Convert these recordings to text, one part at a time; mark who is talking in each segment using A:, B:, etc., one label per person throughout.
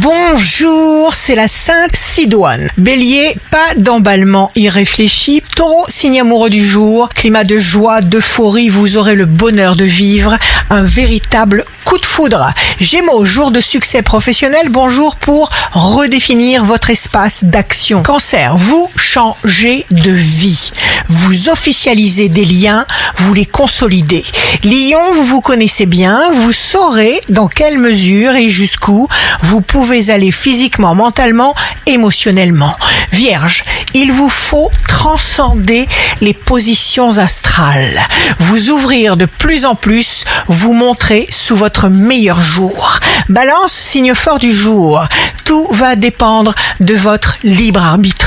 A: Bonjour, c'est la Sainte Sidoine. Bélier, pas d'emballement irréfléchi. Taureau, signe amoureux du jour. Climat de joie, d'euphorie, vous aurez le bonheur de vivre. Un véritable coup de foudre. Gémeaux, jour de succès professionnel. Bonjour pour redéfinir votre espace d'action. Cancer, vous changez de vie. Vous officialisez des liens, vous les consolidez. Lion, vous vous connaissez bien, vous saurez dans quelle mesure et jusqu'où vous pouvez aller physiquement, mentalement, émotionnellement. Vierge, il vous faut transcender les positions astrales, vous ouvrir de plus en plus, vous montrer sous votre meilleur jour. Balance, signe fort du jour, tout va dépendre de votre libre arbitre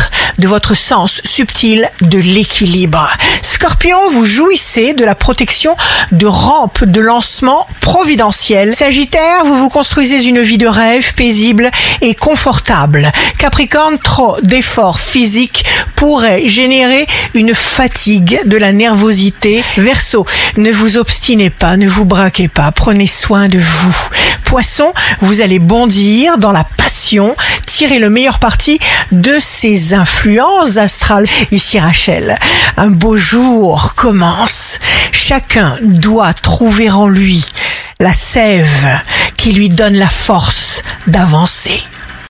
A: votre sens subtil de l'équilibre. Scorpion, vous jouissez de la protection de rampes de lancement providentiel. Sagittaire, vous vous construisez une vie de rêve paisible et confortable. Capricorne, trop d'efforts physiques pourrait générer une fatigue, de la nervosité. Verseau, ne vous obstinez pas, ne vous braquez pas, prenez soin de vous. Poisson, vous allez bondir dans la passion, tirer le meilleur parti de ces influences astrales. Ici Rachel, un beau jour commence. Chacun doit trouver en lui la sève qui lui donne la force d'avancer.